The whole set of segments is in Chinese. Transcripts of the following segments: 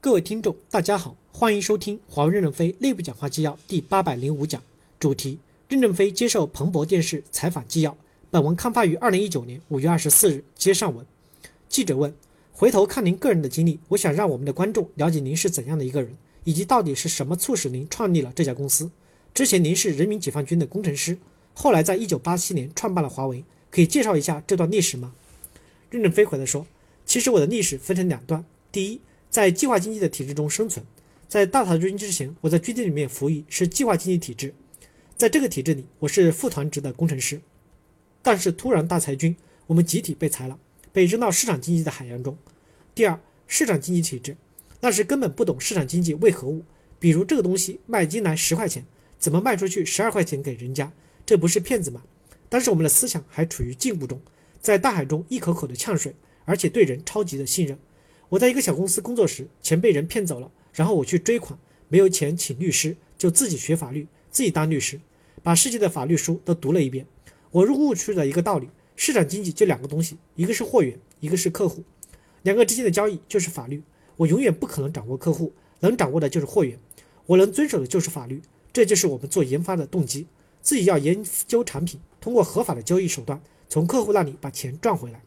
各位听众，大家好，欢迎收听华为任正非内部讲话纪要第八百零五讲，主题：任正非接受彭博电视采访纪要。本文刊发于二零一九年五月二十四日。接上文，记者问：回头看您个人的经历，我想让我们的观众了解您是怎样的一个人，以及到底是什么促使您创立了这家公司。之前您是人民解放军的工程师，后来在一九八七年创办了华为，可以介绍一下这段历史吗？任正非回答说：其实我的历史分成两段，第一。在计划经济的体制中生存，在大裁军之前，我在军队里面服役，是计划经济体制。在这个体制里，我是副团职的工程师。但是突然大裁军，我们集体被裁了，被扔到市场经济的海洋中。第二，市场经济体制，那时根本不懂市场经济为何物。比如这个东西卖进来十块钱，怎么卖出去十二块钱给人家？这不是骗子吗？当时我们的思想还处于进步中，在大海中一口口的呛水，而且对人超级的信任。我在一个小公司工作时，钱被人骗走了，然后我去追款，没有钱请律师，就自己学法律，自己当律师，把世界的法律书都读了一遍。我入悟出了一个道理：市场经济就两个东西，一个是货源，一个是客户，两个之间的交易就是法律。我永远不可能掌握客户，能掌握的就是货源，我能遵守的就是法律。这就是我们做研发的动机，自己要研究产品，通过合法的交易手段，从客户那里把钱赚回来。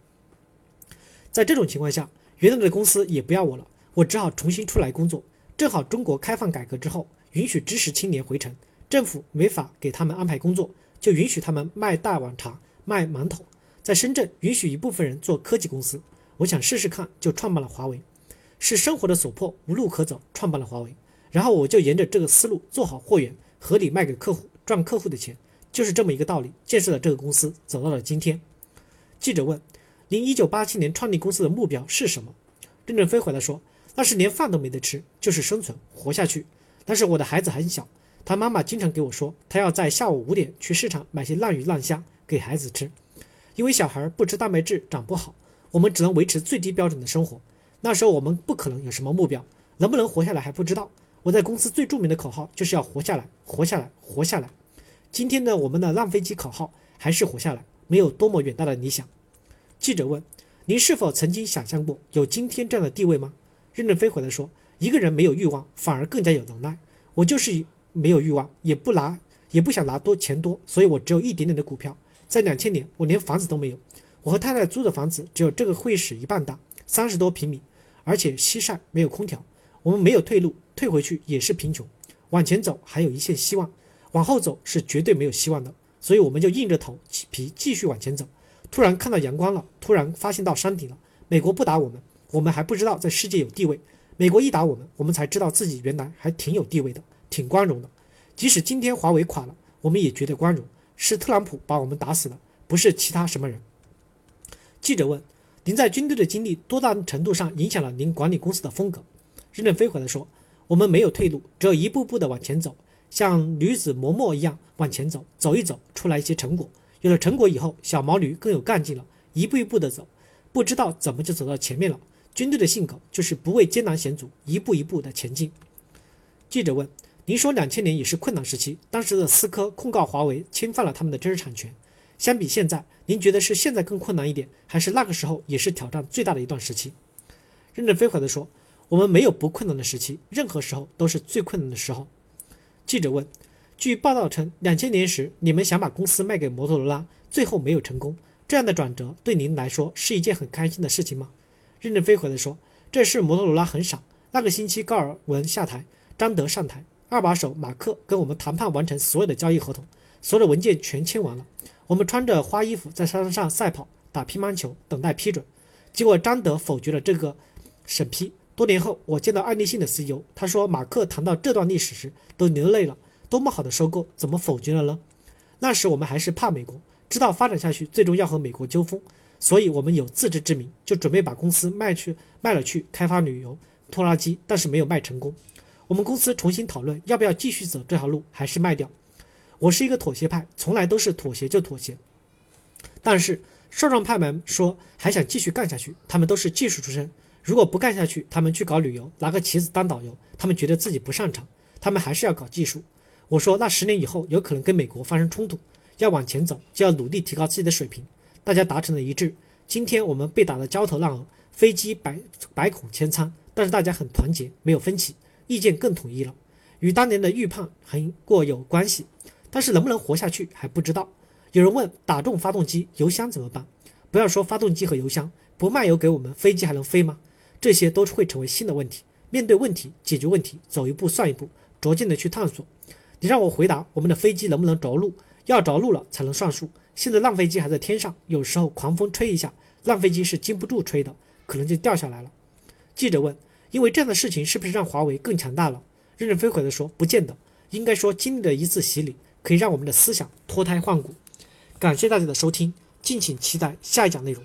在这种情况下。原来的公司也不要我了，我只好重新出来工作。正好中国开放改革之后，允许知识青年回城，政府没法给他们安排工作，就允许他们卖大碗茶、卖馒头。在深圳，允许一部分人做科技公司。我想试试看，就创办了华为。是生活的所迫，无路可走，创办了华为。然后我就沿着这个思路做好货源，合理卖给客户，赚客户的钱，就是这么一个道理。建设了这个公司，走到了今天。记者问。您一九八七年创立公司的目标是什么？任正非回答说：“那是连饭都没得吃，就是生存活下去。但是我的孩子很小，他妈妈经常给我说，他要在下午五点去市场买些烂鱼烂虾给孩子吃，因为小孩不吃蛋白质长不好。我们只能维持最低标准的生活。那时候我们不可能有什么目标，能不能活下来还不知道。我在公司最著名的口号就是要活下来，活下来，活下来。今天呢，我们的烂飞机口号还是活下来，没有多么远大的理想。”记者问：“您是否曾经想象过有今天这样的地位吗？”任正非回答说：“一个人没有欲望，反而更加有能耐。我就是没有欲望，也不拿，也不想拿多钱多，所以我只有一点点的股票。在两千年，我连房子都没有。我和太太租的房子只有这个会议室一半大，三十多平米，而且西晒，没有空调。我们没有退路，退回去也是贫穷。往前走还有一线希望，往后走是绝对没有希望的。所以我们就硬着头皮继续往前走。”突然看到阳光了，突然发现到山顶了。美国不打我们，我们还不知道在世界有地位；美国一打我们，我们才知道自己原来还挺有地位的，挺光荣的。即使今天华为垮了，我们也觉得光荣，是特朗普把我们打死了，不是其他什么人。记者问：“您在军队的经历多大程度上影响了您管理公司的风格？”任正非回答说：“我们没有退路，只有一步步的往前走，像女子磨磨一样往前走，走一走出来一些成果。”有了成果以后，小毛驴更有干劲了，一步一步的走，不知道怎么就走到前面了。军队的性格就是不畏艰难险阻，一步一步的前进。记者问：“您说两千年也是困难时期，当时的思科控告华为侵犯了他们的知识产权，相比现在，您觉得是现在更困难一点，还是那个时候也是挑战最大的一段时期？”任正非回答说：“我们没有不困难的时期，任何时候都是最困难的时候。”记者问。据报道称，两千年时你们想把公司卖给摩托罗拉，最后没有成功。这样的转折对您来说是一件很开心的事情吗？任正非回答说：“这事摩托罗拉很傻。那个星期高尔文下台，张德上台，二把手马克跟我们谈判完成所有的交易合同，所有的文件全签完了。我们穿着花衣服在沙滩上赛跑、打乒乓球，等待批准。结果张德否决了这个审批。多年后，我见到爱立信的 CEO，他说马克谈到这段历史时都流泪了。”多么好的收购，怎么否决了呢？那时我们还是怕美国，知道发展下去最终要和美国纠纷，所以我们有自知之明，就准备把公司卖去卖了去开发旅游拖拉机，但是没有卖成功。我们公司重新讨论要不要继续走这条路，还是卖掉。我是一个妥协派，从来都是妥协就妥协。但是少壮派们说还想继续干下去，他们都是技术出身，如果不干下去，他们去搞旅游，拿个旗子当导游，他们觉得自己不擅长，他们还是要搞技术。我说，那十年以后有可能跟美国发生冲突，要往前走，就要努力提高自己的水平。大家达成了一致。今天我们被打得焦头烂额，飞机百百孔千疮，但是大家很团结，没有分歧，意见更统一了，与当年的预判很过有关系。但是能不能活下去还不知道。有人问打中发动机，油箱怎么办？不要说发动机和油箱，不卖油给我们，飞机还能飞吗？这些都会成为新的问题。面对问题，解决问题，走一步算一步，逐渐的去探索。你让我回答，我们的飞机能不能着陆？要着陆了才能算数。现在浪飞机还在天上，有时候狂风吹一下，浪飞机是经不住吹的，可能就掉下来了。记者问：因为这样的事情，是不是让华为更强大了？任正非回答说：不见得，应该说经历了一次洗礼，可以让我们的思想脱胎换骨。感谢大家的收听，敬请期待下一讲内容。